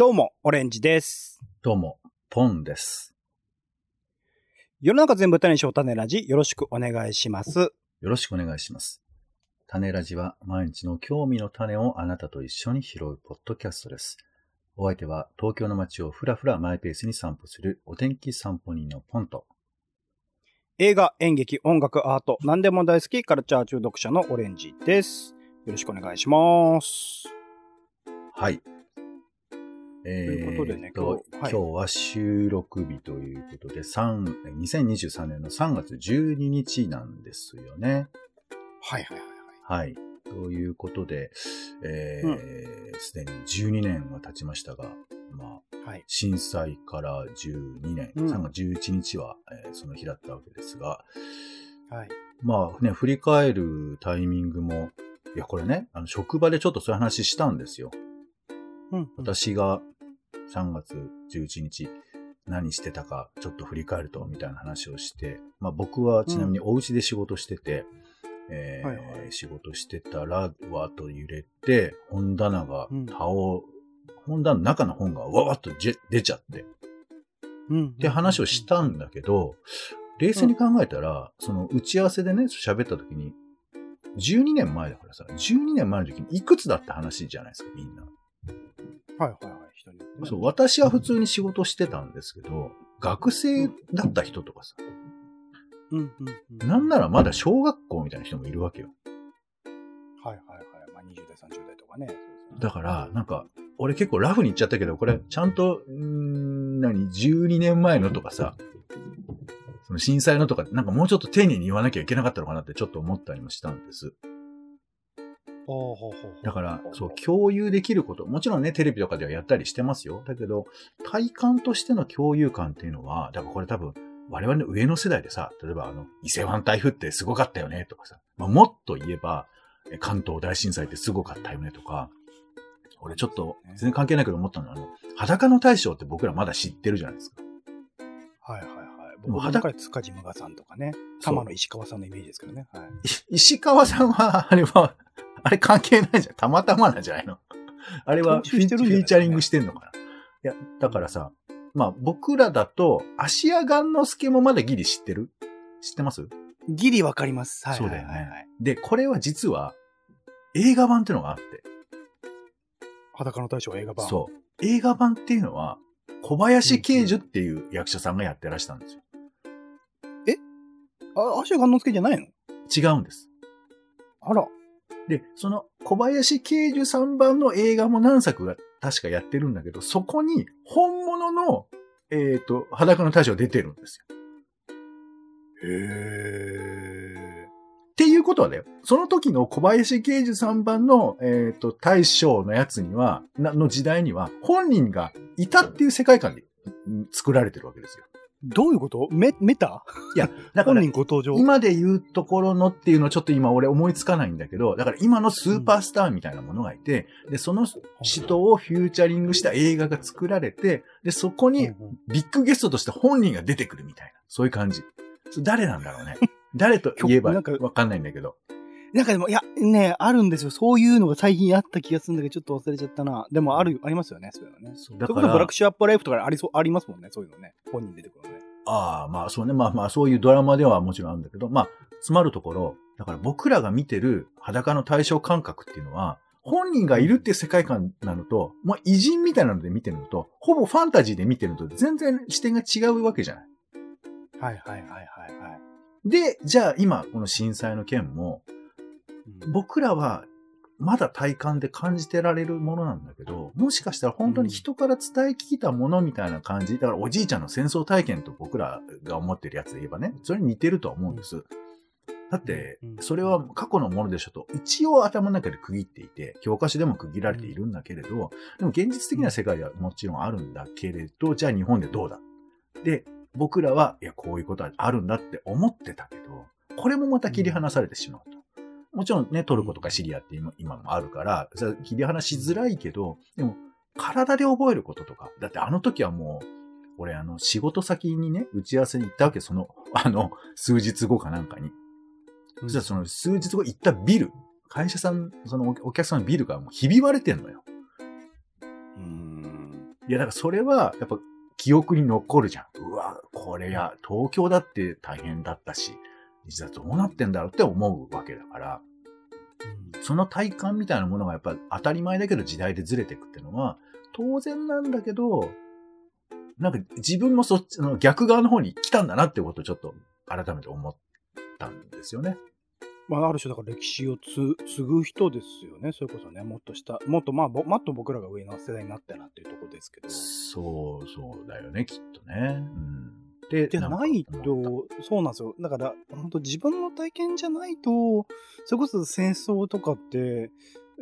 どうも、オレンジです。どうも、ポンです。世の中全部種にしよう種ラジ、よろしくお願いします。よろしくお願いします。種ラジは毎日の興味の種をあなたと一緒に拾うポッドキャストです。お相手は東京の街をふらふらマイペースに散歩するお天気散歩人のポンと。映画、演劇、音楽、アート、何でも大好き、カルチャー中毒者のオレンジです。よろしくお願いします。はい。えということでね今日はい今日は収録日ということで、3 2023年の3月12日なんですよね。はいはいはいはい。はい。ということで、えーすで、に12年は経ちましたが、まあ、はい。震災から12年、うん3月11日は、えーその日だったわけですが、はい。まあね、振り返るタイミングも、いや、これね、あの職場でちょっとそういう話したんですよ。うん。私が3月11日、何してたか、ちょっと振り返ると、みたいな話をして、まあ僕はちなみにお家で仕事してて、えーはいはい仕事してたら、わーっと揺れて、本棚がうん倒、本棚の中の本がわわっとじ出ちゃって、うん。って話をしたんだけど、冷静に考えたら、その打ち合わせでね、喋った時に、12年前だからさ、12年前の時にいくつだって話じゃないですか、みんな。はいはいはい。人によってねそう、私は普通に仕事してたんですけど、学生だった人とかさ、うんうんうん。なんならまだ小学校みたいな人もいるわけよ。はいはいはい。まあ20代、30代とかね。だから、なんか、俺結構ラフに言っちゃったけど、これ、ちゃんと、ん、何、12年前のとかさ、その震災のとか、なんかもうちょっと丁寧に言わなきゃいけなかったのかなってちょっと思ったりもしたんです。だから、そう、共有できること、もちろんね、テレビとかではやったりしてますよ。だけど、体感としての共有感っていうのは、だからこれ多分、我々の上の世代でさ、例えばあの、伊勢湾台風ってすごかったよね、とかさ、まあ、もっと言えば、え関東大震災ってすごかったよね、とか、俺ちょっと、全然関係ないけど思ったのは、あの、裸の大将って僕らまだ知ってるじゃないですか。はいはい僕の中で塚地無我さんとかね、玉野石川さんのイメージですけどね。はい。い石川さんは、あれは、あれ関係ないじゃん。たまたまなんじゃないの？あれはフィーチャリングしてんのかな？いや、だからさ、まあ僕らだと、芦屋雁之助もまだギリ知ってる？知ってます？ギリわかります。はい。そうだよねはいはいはい。で、これは実は映画版ってのがあって、裸の大将映画版。そう。映画版っていうのは、小林慶樹っていう役者さんがやってらしたんですよ。あ、足がんの助じゃないの？違うんです。あら。で、その小林慶樹さん版の映画も何作が確かやってるんだけど、そこに本物の、えっ、と、裸の大将が出てるんですよ。へっていうことはだよ。その時の小林慶樹さん版の、えっ、と、大将のやつには、なの時代には、本人がいたっていう世界観でうん作られてるわけですよ。どういうこと？メ、メタ？いや、だから本人、ご登場？今で言うところのっていうのはちょっと今俺思いつかないんだけど、だから今のスーパースターみたいなものがいて、で、その人をフューチャリングした映画が作られて、で、そこにビッグゲストとして本人が出てくるみたいな、そういう感じ。誰なんだろうね。誰と言えば なんかわかんないんだけど。なんかでも、いや、ね、あるんですよ。そういうのが最近あった気がするんだけど、ちょっと忘れちゃったな。でも、ある、ありますよね、そういうのね。そうそれこそブラックシュアップライフとかありそう、ありますもんね、そういうのね。本人出てくるのね。ああ、まあそうね。まあまあそういうドラマではもちろんあるんだけど、まあ、詰まるところ、だから僕らが見てる裸の対象感覚っていうのは、本人がいるって世界観なのと、まあ偉人みたいなので見てるのと、ほぼファンタジーで見てるのと全然視点が違うわけじゃない。はいはいはいはいはい。で、じゃあ今この震災の件も、うん僕らはまだ体感で感じてられるものなんだけど、もしかしたら本当に人から伝え聞いたものみたいな感じ、だからおじいちゃんの戦争体験と僕らが思ってるやつで言えばね、それに似てるとは思うんです。だってうん、それは過去のものでしょと、一応頭の中で区切っていて、教科書でも区切られているんだけれど、でも現実的な世界ではもちろんあるんだけれど、じゃあ日本でどうだ？で、僕らは、いや、こういうことはあるんだって思ってたけど、これもまた切り離されてしまうと。もちろんね、トルコとかシリアって今今もあるから、切り離しづらいけど、でも、体で覚えることとか、だってあの時はもう、俺あの、仕事先にね、打ち合わせに行ったわけ、その、あの、数日後かなんかに。そしたらその数日後行ったビル、会社さん、そのおお客さんのビルがもうひび割れてんのよ。うん。いや、だからそれは、やっぱ記憶に残るじゃん。うわ、これや、東京だって大変だったし、実はどうなってんだろうって思うわけだから、その体感みたいなものがやっぱ当たり前だけど時代でずれていくっていうのは、当然なんだけど、なんか自分もそっちの逆側の方に来たんだなってことをちょっと改めて思ったんですよね。まあ、ある種だから歴史をつ継ぐ人ですよね。それこそね、もっとした、もっとまあ、ぼもっと僕らが上の世代になったなっていうところですけど。そう、そうだよね、きっとね。うん。で、じゃんかないと、そうなんですよ。だから、本当自分の体験じゃないと、それこそ戦争とかって、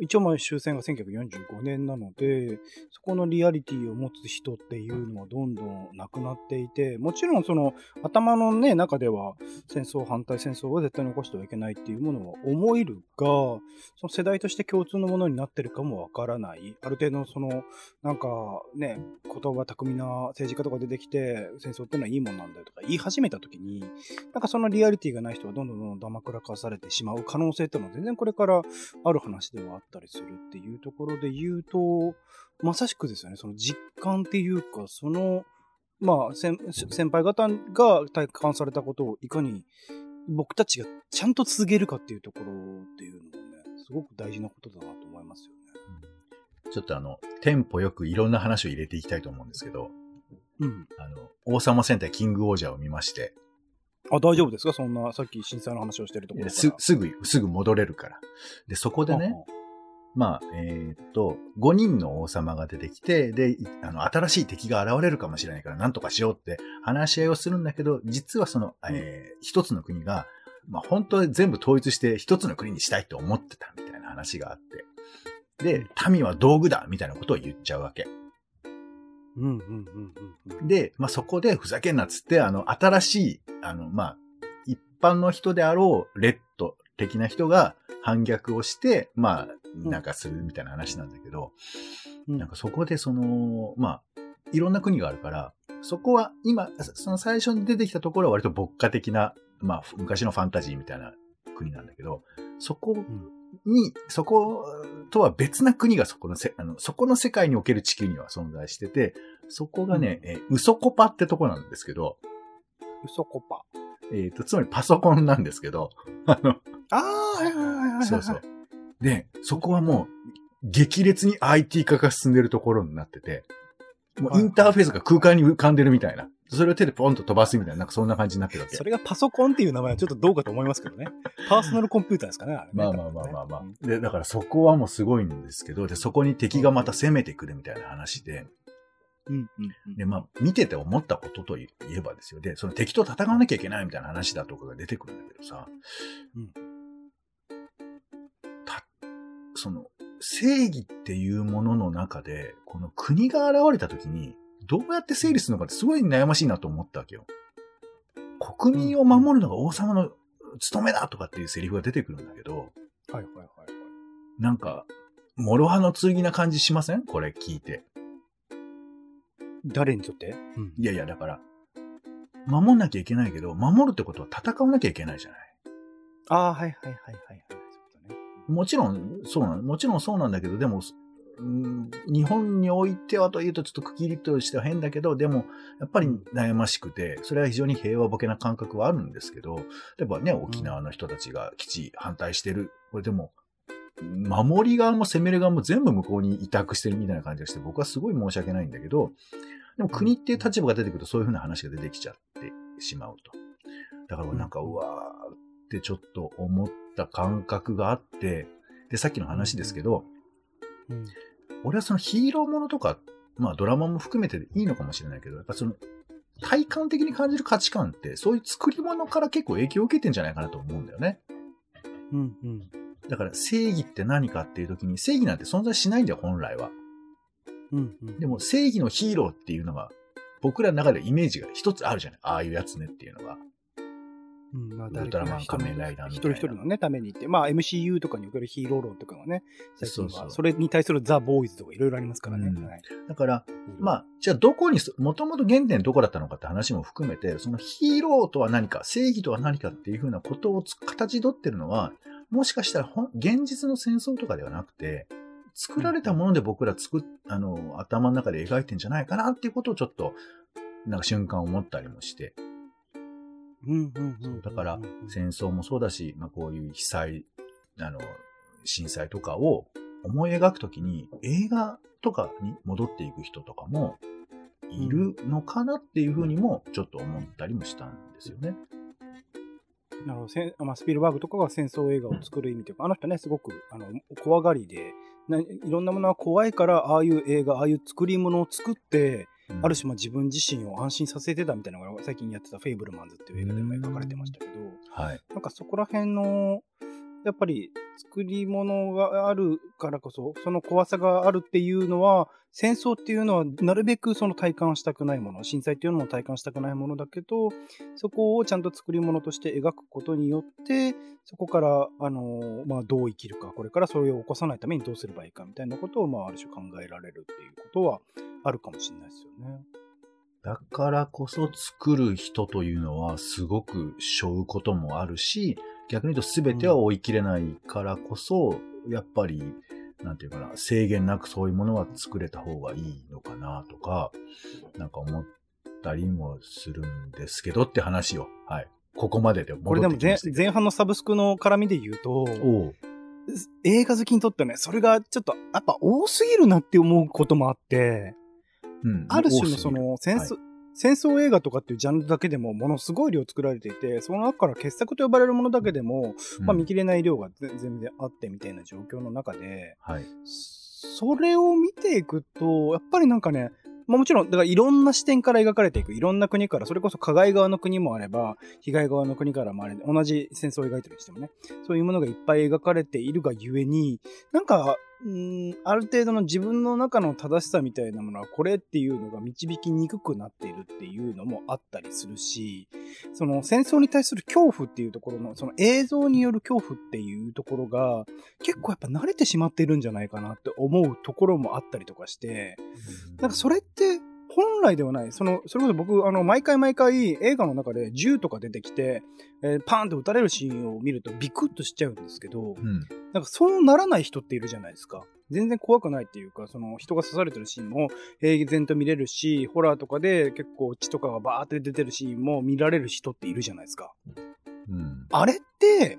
一応まあ終戦が1945年なので、そこのリアリティを持つ人っていうのはどんどんなくなっていて、もちろんその頭のね、中では戦争反対戦争は絶対に起こしてはいけないっていうものは思えるが、その世代として共通のものになってるかもわからない。ある程度その、なんかね、言葉巧みな政治家とか出てきて、戦争ってのはいいもんなんだよとか言い始めた時に、なんかそのリアリティがない人はどんどんどんどんダマくらかされてしまう可能性っていうのは全然これからある話ではあってたりするっていうところで言うと、まさしくですよね、その実感っていうか、その、まあ、先先輩方が体感されたことをいかに僕たちがちゃんと続けるかっていうところっていうのもね、すごく大事なことだなと思いますよね。ちょっとあの、テンポよくいろんな話を入れていきたいと思うんですけど、うん。あの、王様戦隊キングオージャーを見まして、あ、大丈夫ですか？そんな、さっき震災の話をしてるところ。す、すぐ、すぐ戻れるから。で、そこでね、まあ、えーっと、5人の王様が出てきて、で、いあの、新しい敵が現れるかもしれないから何とかしようって話し合いをするんだけど、実はその、えー一つの国が、まあ、本当に全部統一して一つの国にしたいと思ってたみたいな話があって、で、民は道具だみたいなことを言っちゃうわけ。うんうんうんうんうん。で、まあ、そこでふざけんなっつって、あの、新しい、あの、まあ、一般の人であろう、レッド的な人が反逆をして、まあ、なんかするみたいな話なんだけど、うんなんかそこでその、まあ、いろんな国があるから、そこは今、その最初に出てきたところは割と牧歌的な、まあ、昔のファンタジーみたいな国なんだけど、そこに、そことは別な国がそこのせ、あの、そこの世界における地球には存在してて、そこがね、えーウソコパってとこなんですけど、嘘コパ。えっ、と、つまりパソコンなんですけど、あの、ああ、はいはいはいはい。そうそう。。で、そこはもう、激烈に IT 化が進んでるところになってて、もうインターフェースが空間に浮かんでるみたいな。それを手でポンと飛ばすみたいな、なんかそんな感じになってるわけそ。れがパソコンっていう名前はちょっとどうかと思いますけどね。パーソナルコンピューターですかね、あれねまあまあまあまあまあうん。で、だからそこはもうすごいんですけど、で、そこに敵がまた攻めてくるみたいな話で、うんうんうん。で、まあ、見てて思ったことといえばですよ。で、その敵と戦わなきゃいけないみたいな話だとかが出てくるんだけどさ、うんた、その、正義っていうものの中で、この国が現れた時に、どうやって整理するのかってすごい悩ましいなと思ったわけよ。国民を守るのが王様の務めだとかっていうセリフが出てくるんだけど、はいはいはいはい。なんか、諸刃の剣な感じしません？これ聞いて。誰にとって？うん。いやいや、だから、守んなきゃいけないけど、守るってことは戦わなきゃいけないじゃない。ああ、はいはいはいはい。もちろん、そうなの。もちろんそうなんだけど、でも、うん日本においてはというとちょっと区切りとしては変だけど、でも、やっぱり悩ましくて、それは非常に平和ボケな感覚はあるんですけど、例えばね、沖縄の人たちが基地反対してる。これでも、守り側も攻める側も全部向こうに委託してるみたいな感じがして、僕はすごい申し訳ないんだけど、でも国っていう立場が出てくるとそういうふうな話が出てきちゃってしまうと。だからなんか、うわーってちょっと思った感覚があって、で、さっきの話ですけど、うん。俺はそのヒーローものとか、まあドラマも含めていいのかもしれないけど、やっぱその体感的に感じる価値観って、そういう作り物から結構影響を受けてんじゃないかなと思うんだよね。うんうん。だから正義って何かっていう時に、正義なんて存在しないんだよ、本来は。うんうん。でも正義のヒーローっていうのが、僕らの中でイメージが一つあるじゃない。ああいうやつねっていうのが。うん、まあ、ウルトラマン仮面ライダーみたいな。一人一人のね、ためにって、まあ MCU とかにおけるヒーロー論とかがね、最近は、そうそう。それに対するザ・ボーイズとかいろいろありますからね。うん。はい、だから、まあ、じゃあどこに、もともと原点どこだったのかって話も含めて、そのヒーローとは何か、正義とは何かっていうふうなことをつ形取ってるのは、もしかしたら現実の戦争とかではなくて、作られたもので僕ら作っ、あの、頭の中で描いてんじゃないかなっていうことをちょっと、なんか瞬間思ったりもして。うんうんうん。そうだから戦争もそうだし、まあこういう被災、あの、震災とかを思い描くときに映画とかに戻っていく人とかもいるのかなっていうふうにもちょっと思ったりもしたんですよね。なるほど。まあ、スピルバーグとかが戦争映画を作る意味というか、あの人ね、すごくあの怖がりでないろんなものは怖いから、ああいう映画、ああいう作り物を作って、うんある種まあ自分自身を安心させてたみたいなのが最近やってた「フェイブルマンズ」っていう映画でも描かれてましたけど、はい。なんかそこら辺の、やっぱり作り物があるからこそ、その怖さがあるっていうのは、戦争っていうのはなるべくその体感したくないもの、震災っていうのも体感したくないものだけど、そこをちゃんと作り物として描くことによって、そこから、あの、まあ、どう生きるか、これからそれを起こさないためにどうすればいいかみたいなことを、まあ、ある種考えられるっていうことはあるかもしれないですよね。だからこそ作る人というのはすごく背負うこともあるし、逆に言うと全ては追い切れないからこそ、やっぱり、なんていうかな、制限なくそういうものは作れた方がいいのかなとか、なんか思ったりもするんですけどって話を、はい。ここまででこれでも前。前半のサブスクの絡みで言うと、おう。映画好きにとってはね、それがちょっとやっぱ多すぎるなって思うこともあって、うん、ある種のその戦争、は戦争映画とかっていうジャンルだけでもものすごい量作られていて、その中から傑作と呼ばれるものだけでも、まあ見切れない量が全全然あってみたいな状況の中で、はい。それを見ていくと、やっぱりなんかね、まあもちろん、だからいろんな視点から描かれていく。いろんな国から、それこそ加害側の国もあれば、被害側の国からもあれ、同じ戦争を描いてるにしてもね、そういうものがいっぱい描かれているがゆえに、なんか、うーん、ある程度の自分の中の正しさみたいなものは、これっていうのが導きにくくなっているっていうのもあったりするし、その戦争に対する恐怖っていうところの、その映像による恐怖っていうところが、結構やっぱ慣れてしまっているんじゃないかなって思うところもあったりとかして、なんかそれって本来ではない。その、それこそ僕、あの、毎回毎回映画の中で銃とか出てきて、えーパーンと撃たれるシーンを見るとビクッとしちゃうんですけど、うん。なんかそうならない人っているじゃないですか。全然怖くないっていうか、その人が刺されてるシーンも平然と見れるし、ホラーとかで結構血とかがバーって出てるシーンも見られる人っているじゃないですか。うん。あれって、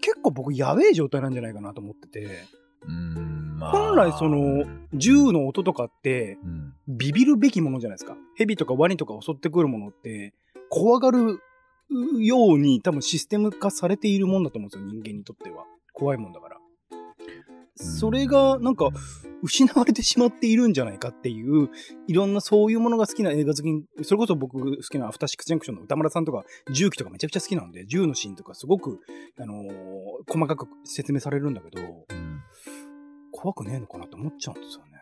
結構僕やべえ状態なんじゃないかなと思ってて、うん。まあ本来そのうん銃の音とかってうん。ビビるべきものじゃないですか。蛇とかワニとか襲ってくるものって、怖がるように多分システム化されているもんだと思うんですよ、人間にとっては。怖いもんだから。それがなんか失われてしまっているんじゃないかっていう、いろんなそういうものが好きな映画好きに、それこそ僕好きなアフターシックスジャンクションの歌村さんとか、銃器とかめちゃくちゃ好きなんで、銃のシーンとかすごく、あのー細かく説明されるんだけど、うん怖くねえのかなって思っちゃうんですよね。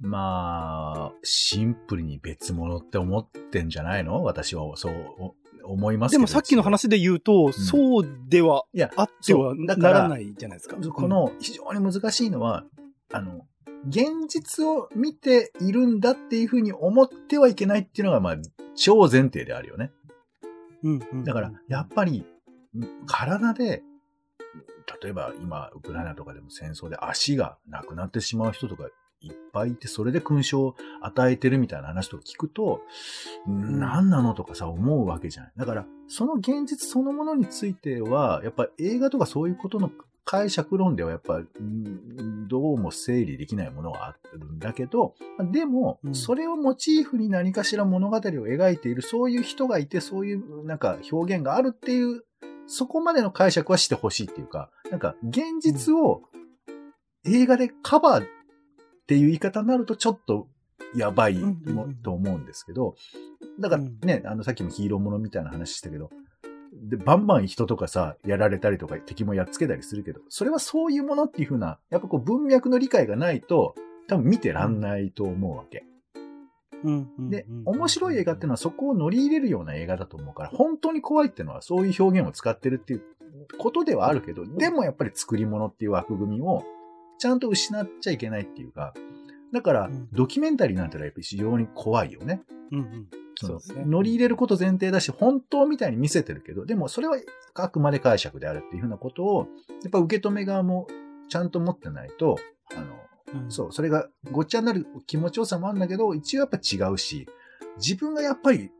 まあ、シンプルに別物って思ってんじゃないの？私はそうお思いますけど。でもさっきの話で言うと、そうではいや、あってはならないじゃないですか。この非常に難しいのは、あの、現実を見ているんだっていうふうに思ってはいけないっていうのが、まあ、超前提であるよね。うん、うんうんだから、やっぱり、体で、例えば今、ウクライナとかでも戦争で足がなくなってしまう人とかいっぱいいて、それで勲章を与えてるみたいな話とか聞くと、ん。何なのとかさ、思うわけじゃない。だから、その現実そのものについては、やっぱ映画とかそういうことの解釈論ではやっぱ、うんどうも整理できないものがあるんだけど、でもう、ん。それをモチーフに何かしら物語を描いている、そういう人がいて、そういうなんか表現があるっていう、そこまでの解釈はしてほしいっていうか、なんか現実を映画でカバーっていう言い方になるとちょっとやばいと思うんですけど、だからうん。ね、あのさっきもヒーローものみたいな話したけど、で、バンバン人とかさ、やられたりとか敵もやっつけたりするけど、それはそういうものっていう風な、やっぱこう文脈の理解がないと、多分見てらんないと思うわけ。でうん、面白い映画っていうのはそこを乗り入れるような映画だと思うから、本当に怖いっていうのはそういう表現を使ってるっていうことではあるけど、でもやっぱり作り物っていう枠組みをちゃんと失っちゃいけないっていうか、だからうん。ドキュメンタリーなんてのはやっぱり非常に怖いよね。うんうん。そうですね。乗り入れること前提だし、本当みたいに見せてるけど、でもそれはあくまで解釈であるっていうふうなことを、やっぱ受け止め側もちゃんと持ってないと、あの、うん。そう、それがごっちゃになる気持ちよさもあるんだけど、一応やっぱ違うし、自分がやっぱり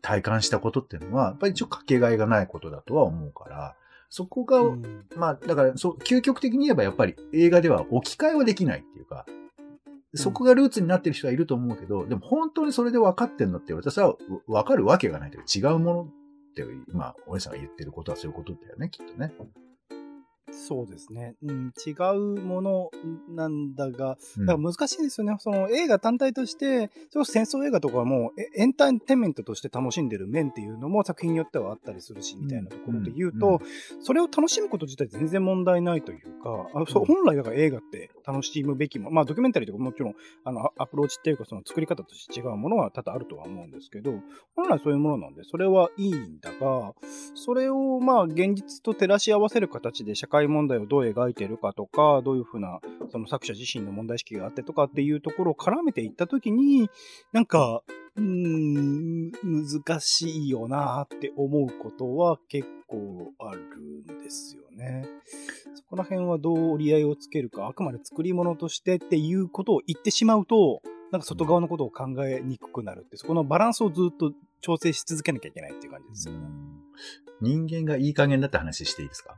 体感したことっていうのは、やっぱり一応かけがえがないことだとは思うから、そこが、うんまあ、だから、そう、究極的に言えばやっぱり映画では置き換えはできないっていうか、そこがルーツになってる人はいると思うけど、でも本当にそれで分かってんのって言われたらさ、分かるわけがないというか違うものって、今、おやさんが言ってることはそういうことだよね、きっとね。そうですね。うん、違うものなんだが、うんだから難しいですよね。その映画単体として、それ戦争映画とかはもエンターテインメントとして楽しんでる面っていうのも作品によってはあったりするし、みたいなところで言うと、うんうんそれを楽しむこと自体全然問題ないというか、あそううん本来だから映画って楽しむべきも、まあドキュメンタリーとかもちろんあのアアプローチっていうかその作り方として違うものは多々あるとは思うんですけど、本来そういうものなんで、それはいいんだが、それをまあ現実と照らし合わせる形で社会問題をどう描いてるかとか、どういうふうなその作者自身の問題意識があってとかっていうところを絡めていったときに、なんか、うーん、難しいよなって思うことは結構あるんですよね。そこら辺はどう折り合いをつけるか、あくまで作り物としてっていうことを言ってしまうと、なんか外側のことを考えにくくなるって、そこのバランスをずっと調整し続けなきゃいけないっていう感じですよね。人間がいい加減だって話していいですか？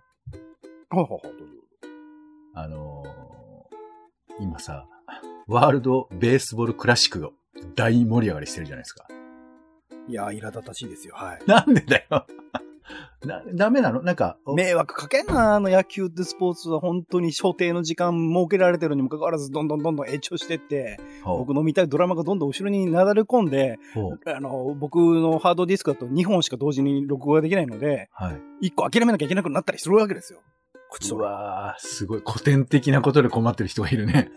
ほうほうほうどうぞあのー今さ、ワールドベースボールクラシックが大盛り上がりしてるじゃないですか。いやー、苛立たしいですよ。はい。なんでだよ。な、ダメなの？なんか、お迷惑かけんな、あの野球ってスポーツは本当に所定の時間設けられてるにもかかわらず、どんどんどんどん延長してって、ほう僕の見たいドラマがどんどん後ろになだれ込んで、ほうあの、僕のハードディスクだと2本しか同時に録画できないので、はい。1個諦めなきゃいけなくなったりするわけですよ。こっちう。わー、すごい古典的なことで困ってる人がいるね。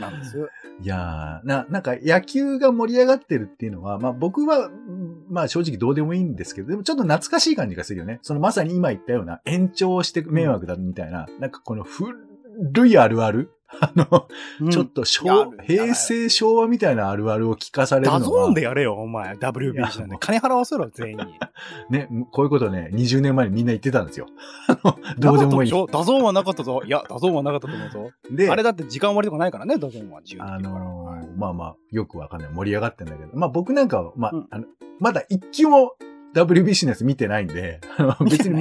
なんです。いやー、な、なんか野球が盛り上がってるっていうのは、まあ僕は、うんまあ正直どうでもいいんですけど、でもちょっと懐かしい感じがするよね。そのまさに今言ったような延長して迷惑だみたいな、なんかこの古いあるあるあの、ちょっと昭平成昭和みたいなあるあるを聞かされるのは。ダゾーンでやれよ、お前。WBC なんで。金払わせろ、全員に。ね、こういうことね、20年前にみんな言ってたんですよ。あの、どうでもいいダゾーンはなかったぞ。いや、ダゾーンはなかったと思うぞ。で、あれだって時間割とかないからね、ダゾーンは自由にあ。のはいーまあまあ、よくわかんない。盛り上がってんだけど。まあ僕なんかは、まあ、うんあの、まだ一球も WBC のやつ見てないんで、別に。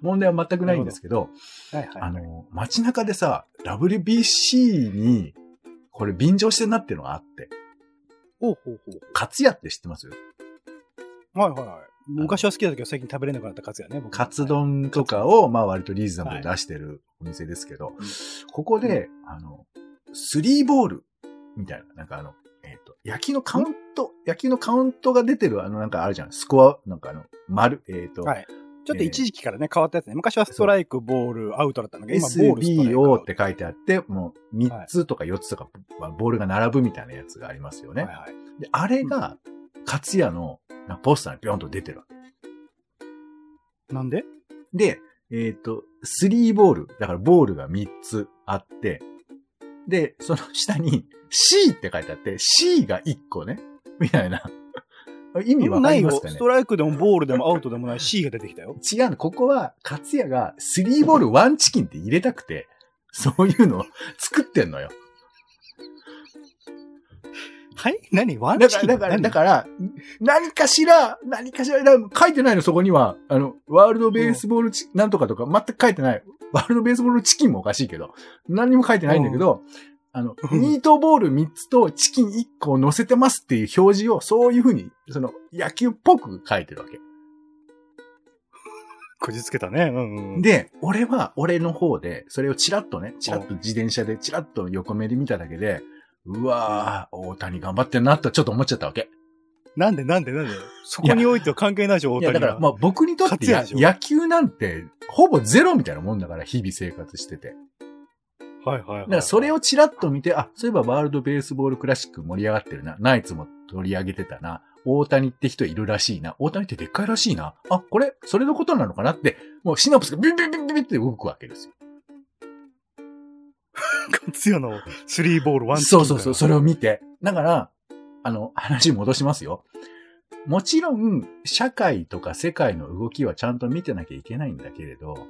問題は全くないんですけど、はいはい。あの、街中でさ、WBC に、これ便乗してんなっていうのがあって、ほうほうほう。カツヤって知ってます？はいはいはい。昔は好きだったけど最近食べれなくなったカツやね、僕。カツ丼とかを、まあ割とリーズナブルで出してるお店ですけど、ここで、あの、スリーボールみたいな、なんかあの、えっ、と、野球のカウント、野球のカウントが出てる、あの、なんかあるじゃん。スコア、なんかあの、丸、えっ、と、はい。ちょっと一時期からね、変わったやつね。昔はストライク、ボール、アウトだったんだけど、今ボール、ストライク。SBO って書いてあって、もう3つとか4つとか、ボールが並ぶみたいなやつがありますよね。はいはい。で、あれが、カツヤのなポスターにピョンと出てるわけ。なんで？で、えっ、と、スリーボール。だからボールが3つあって、で、その下に C って書いてあって、C が1個ね。みたいな。意味わかないよ。りますかね？ストライクでもボールでもアウトでもない C が出てきたよ。違うの。ここは、カツヤがスリーボールワンチキンって入れたくて、そういうのを作ってんのよ。はい？何？ワンチキンだから、何だから、何かしら、何かしら、書いてないの、そこには。あの、ワールドベースボールチ、なんとかとか、全く書いてない。ワールドベースボールチキンもおかしいけど、何にも書いてないんだけど、あの、うんミートボール3つとチキン1個を乗せてますっていう表示を、そういうふうに、その、野球っぽく書いてるわけ。こじつけたね。うんうん。で、俺は、俺の方で、それをチラッとね、チラッと自転車で、チラッと横目で見ただけで、うわぁ、大谷頑張ってんなとちょっと思っちゃったわけ。なんでなんでなんで？そこにおいては関係ないでしょ、大谷は。だから、まあ僕にとって野球なんて、ほぼゼロみたいなもんだから、日々生活してて。はいはいはい。だからそれをチラッと見て、あ、そういえばワールドベースボールクラシック盛り上がってるな。ナイツも取り上げてたな。大谷って人いるらしいな。大谷ってでっかいらしいな。あ、これ、それのことなのかなって、もうシナプスがビンビンビンビンって動くわけですよ。勝也のスリーボールワンそうそうそう、それを見て。だから、あの、話戻しますよ。もちろん、社会とか世界の動きはちゃんと見てなきゃいけないんだけれど、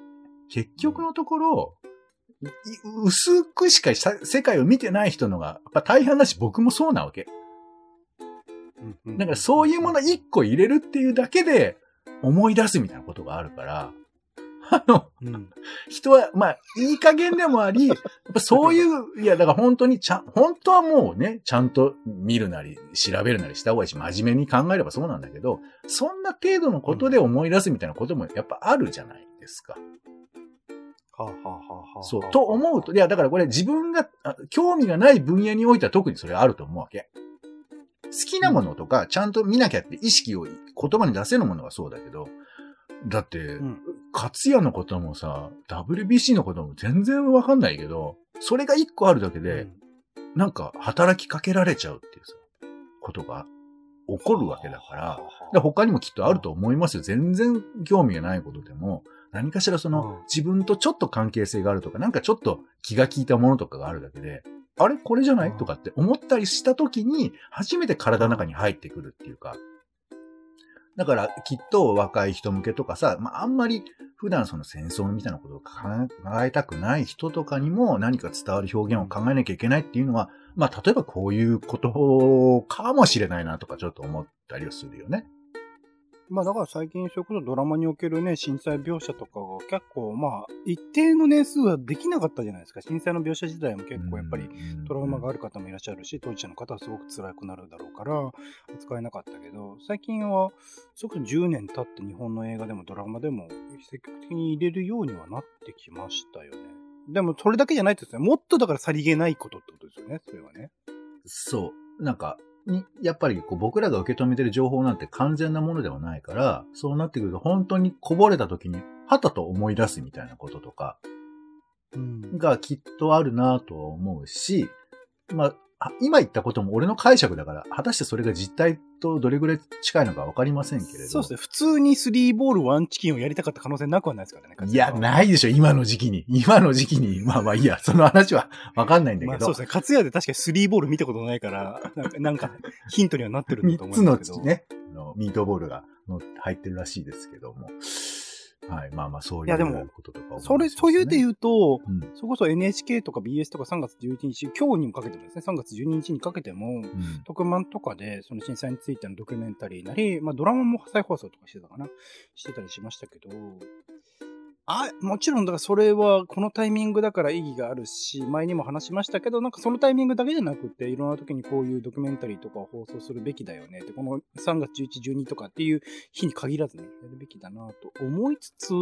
結局のところ、薄くしかさ世界を見てない人のが、やっぱ大半だし僕もそうなわけ。だからそういうもの一個入れるっていうだけで思い出すみたいなことがあるから、あの、うん。人は、まあ、いい加減でもあり、やっぱそういう、いや、だから本当にちゃん、本当はもうね、ちゃんと見るなり、調べるなりした方がいいし、真面目に考えればそうなんだけど、そんな程度のことで思い出すみたいなこともやっぱあるじゃないですか。はあ、はあはそう。と思うと、いや、だからこれ自分があ興味がない分野においては特にそれあると思うわけ。好きなものとか、ちゃんと見なきゃって意識を言葉に出せるものはそうだけど、だって、うん。勝也のこともさ、WBC のことも全然わかんないけど、それが一個あるだけで、なんか働きかけられちゃうっていうさ、ことが起こるわけだから、で他にもきっとあると思いますよ。全然興味がないことでも、何かしらその、うん自分とちょっと関係性があるとか、なんかちょっと気が利いたものとかがあるだけで、あれ？これじゃない？うんとかって思ったりした時に、初めて体の中に入ってくるっていうか。だから、きっと若い人向けとかさ、まあ、あんまり普段その戦争みたいなことを考えたくない人とかにも何か伝わる表現を考えなきゃいけないっていうのは、まあ、例えばこういうことかもしれないなとかちょっと思ったりはするよね。まあだから最近それこそドラマにおけるね、震災描写とかが結構まあ一定の年数はできなかったじゃないですか。震災の描写自体も結構やっぱりトラウマがある方もいらっしゃるし、当事者の方はすごく辛くなるだろうから、扱えなかったけど、最近は、それこそ10年経って日本の映画でもドラマでも積極的に入れるようにはなってきましたよね。でもそれだけじゃないですね。もっとだからさりげないことってことですよね、それはね。そう。なんか、にやっぱりこう僕らが受け止めてる情報なんて完全なものではないから、そうなってくると本当にこぼれた時に、はたと思い出すみたいなこととかうん。がきっとあるなとは思うし、まあ、あ今言ったことも俺の解釈だから、果たしてそれが実態とどれぐらい近いのかわかりませんけれど。そうですね。普通にスリーボールワンチキンをやりたかった可能性なくはないですからね。いや、ないでしょ、今の時期に。今の時期に。まあまあいいや、その話はわかんないんだけど。まあそうですね。勝也で確かにスリーボール見たことないから、なんかヒントにはなってるんだと3思つのいますけど。ね、あのミートボールがの入ってるらしいですけども。はい、まあまあそういういやでもこととかそれ、そういうで言うと、うん。それこそ NHK とか BS とか3月11日、今日にもかけてもですね、3月12日にかけても、うん。特番とかで、その震災についてのドキュメンタリーなり、まあドラマも再放送とかしてたかなしてたりしましたけど、あ、もちろん、だからそれはこのタイミングだから意義があるし、前にも話しましたけど、なんかそのタイミングだけじゃなくて、いろんな時にこういうドキュメンタリーとかを放送するべきだよね。って、この3月11、12とかっていう日に限らずね、やるべきだなと思いつつ、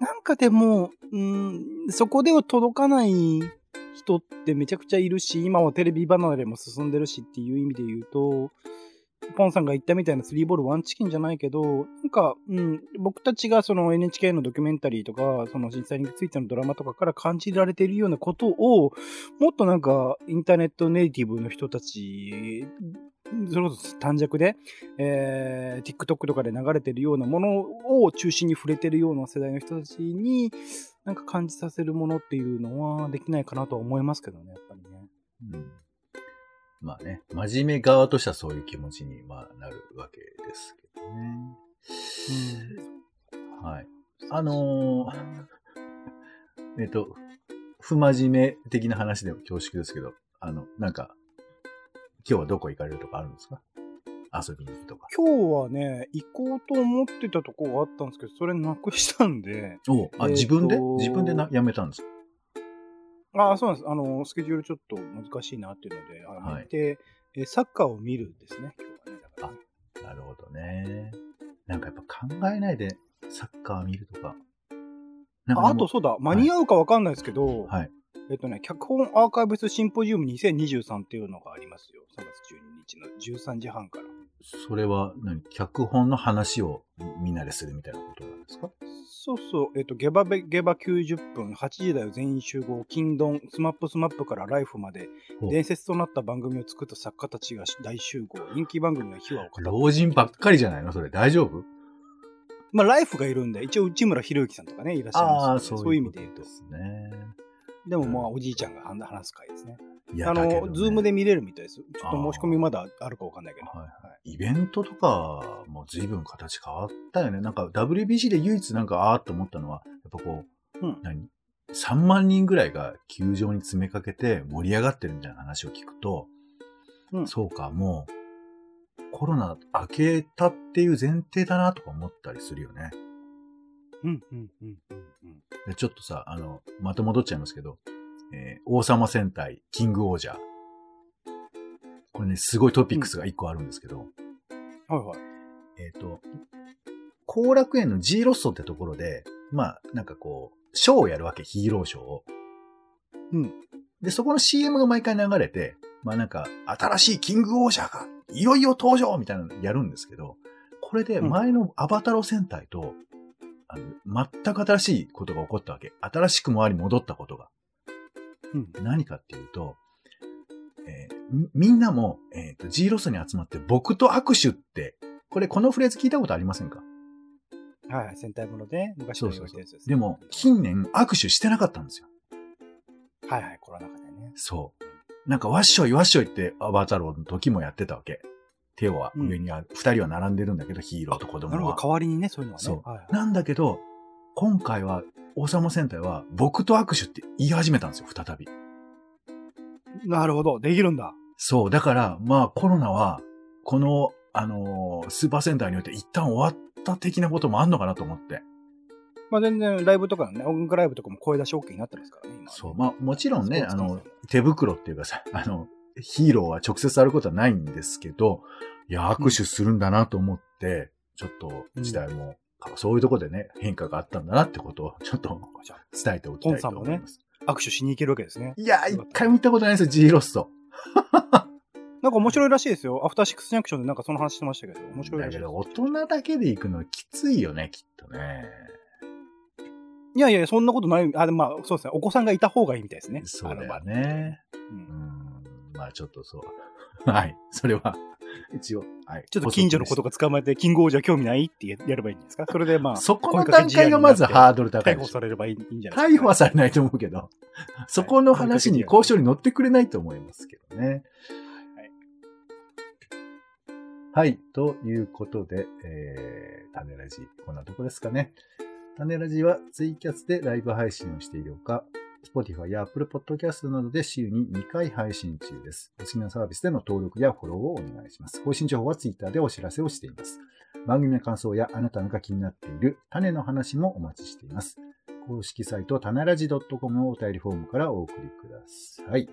なんかでも、うん、そこでは届かない人ってめちゃくちゃいるし、今はテレビ離れも進んでるしっていう意味で言うと、ポンさんが言ったみたいなスリーボールワンチキンじゃないけど、なんか、うん、僕たちがその NHK のドキュメンタリーとか、その震災についてのドラマとかから感じられているようなことを、もっとなんか、インターネットネイティブの人たち、それこそ短尺で、えー、TikTok とかで流れてるようなものを中心に触れてるような世代の人たちに、なんか感じさせるものっていうのはできないかなとは思いますけどね、やっぱりね。うんまあね、真面目側としてはそういう気持ちに、まあ、なるわけですけどね。はい。あのー えっと、不真面目的な話でも恐縮ですけど、あの、なんか、今日はどこ行かれるとかあるんですか？遊びに行くとか。今日はね、行こうと思ってたとこがあったんですけど、それなくしたんで、おあ、えーと自分で？自分でなやめたんですか？ああ、そうなんです。あの、スケジュールちょっと難しいなっていうので、あはいので、えーサッカーを見るんですね、今日はね。だからねなるほどね。なんかやっぱ考えないでサッカー見るとか。なんかあと、そうだ、間に合うかわかんないですけど、はい。えっとね、脚本アーカイブスシンポジウム2023っていうのがありますよ。3月12日の13時半から。それは何？脚本の話をみんなでするみたいなことなんですか？そうそう、えっと、ゲバ、ゲバゲバ90分、8時だよ全員集合、欽ドン、スマップスマップからライフまで、伝説となった番組を作った作家たちが大集合、人気番組の秘話を語る。老人ばっかりじゃないの？それ大丈夫？まあ、ライフがいるんで、一応内村博之さんとかね、いらっしゃいますけどね、そういう意味で言うと。で。すね。でもまあ、おじいちゃんが話す回ですね。あの、ズームで見れるみたいです。ちょっと申し込みまだあるかわかんないけど。はいはいイベントとかも随分形変わったよね。なんか WBC で唯一なんかあーって思ったのは、やっぱこう、うん何？3万人ぐらいが球場に詰めかけて盛り上がってるみたいな話を聞くと、うんそうか、もうコロナ明けたっていう前提だなとか思ったりするよね。うん、うん、うん、うん。うんでちょっとさ、あの、また戻っちゃいますけど、えー王様戦隊、キングオージャー。これね、すごいトピックスが1個あるんですけど、はいはい。えっ、と、後楽園の G ロッソってところで、まあ、なんかこう、ショーをやるわけ、ヒーローショーを。うん。で、そこの CM が毎回流れて、まあなんか、新しいキングオージャーが、いよいよ登場みたいなのやるんですけど、これで前のアバタロ戦隊と、あの全く新しいことが起こったわけ。新しくもあり戻ったことが。うん。何かっていうと、えーみみんなも、えっ、と、G ロスに集まって僕と握手って、これこのフレーズ聞いたことありませんか？はいはい。戦隊もので、昔の言われたやつですね。でも、近年握手してなかったんですよ。はいはい、コロナ禍でね。そう。なんか、わっしょいわっしょいってアバタローの時もやってたわけ。手は上にある。二、人は並んでるんだけど、ヒーローと子供はなるほど、。代わりにね、そういうのはね。そうはいはいなんだけど、今回は、王様戦隊は、僕と握手って言い始めたんですよ、再び。なるほど、できるんだ。そう。だから、まあ、コロナは、この、あのースーパー戦隊によって一旦終わった的なこともあんのかなと思って。まあ全然ライブとかのね、音楽ライブとかも声出し OK になってますからね、今。そう。まあ、もちろんね、あの手袋っていうかさ、あの、ヒーローは直接触ることはないんですけど、いや、握手するんだなと思って、ちょっと時代も、そういうとこでね、変化があったんだなってことを、ちょっと伝えておきたいと思います。あ握手しに行けるわけですね。いや、一回も行ったことないですよ、G ロスト。なんか面白いらしいですよ。アフターシックスジャンクションでなんかその話してましたけど、面白いらしいですだけど、大人だけで行くのきついよね、きっとね。いやいや、そんなことない。あ、でもまあ、そうですね。お子さんがいた方がいいみたいですね。そうだね。ううんん。まあちょっとそう。はい。それは、一応、はい。ちょっと近所の子とか捕まえて、キングオージャー興味ないってやればいいんですかそれでまあ、そこの段階がまずハードル高い逮。捕されればいいんじゃないですか？逮捕はされないと思うけど、そこの話に交渉に乗ってくれないと思いますけどね。はいはい。ということで、えー、種ラジ、こんなとこですかね。種ラジはツイキャスでライブ配信をしているほか、Spotify や Apple Podcast などで週に2回配信中です。お好きなサービスでの登録やフォローをお願いします。更新情報は Twitter でお知らせをしています。番組の感想やあなたのが気になっている種の話もお待ちしています。公式サイト、たならじ .com のお便りフォームからお送りください。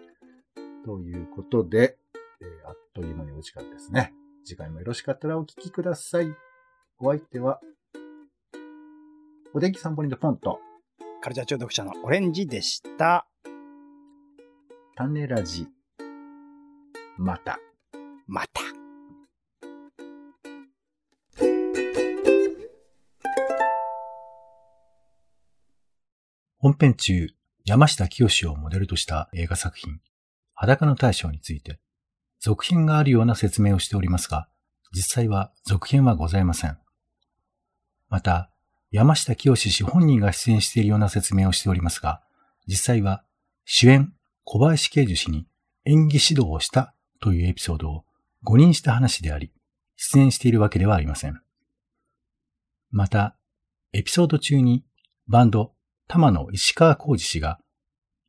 ということで、えーあっという間にお時間ですね。次回もよろしかったらお聞きください。お相手は、お天気散歩にでポンと、カルチャー中毒者のオレンジでした。種ラジ。また。また。本編中、山下清をモデルとした映画作品、裸の大将について、続編があるような説明をしておりますが、実際は続編はございません。また、山下清氏本人が出演しているような説明をしておりますが、実際は主演小林慶樹氏に演技指導をしたというエピソードを誤認した話であり、出演しているわけではありません。また、エピソード中にバンド玉野石川浩二氏が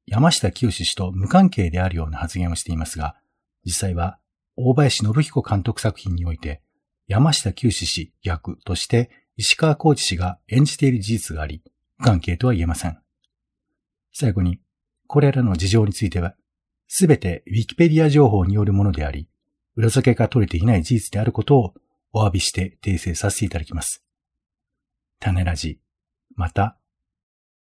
山下清氏と無関係であるような発言をしていますが、実際は大林信彦監督作品において山下清氏役として石川浩二氏が演じている事実があり、無関係とは言えません。最後に、これらの事情については、すべてウィキペディア情報によるものであり、裏付けが取れていない事実であることをお詫びして訂正させていただきます。種ラジ、また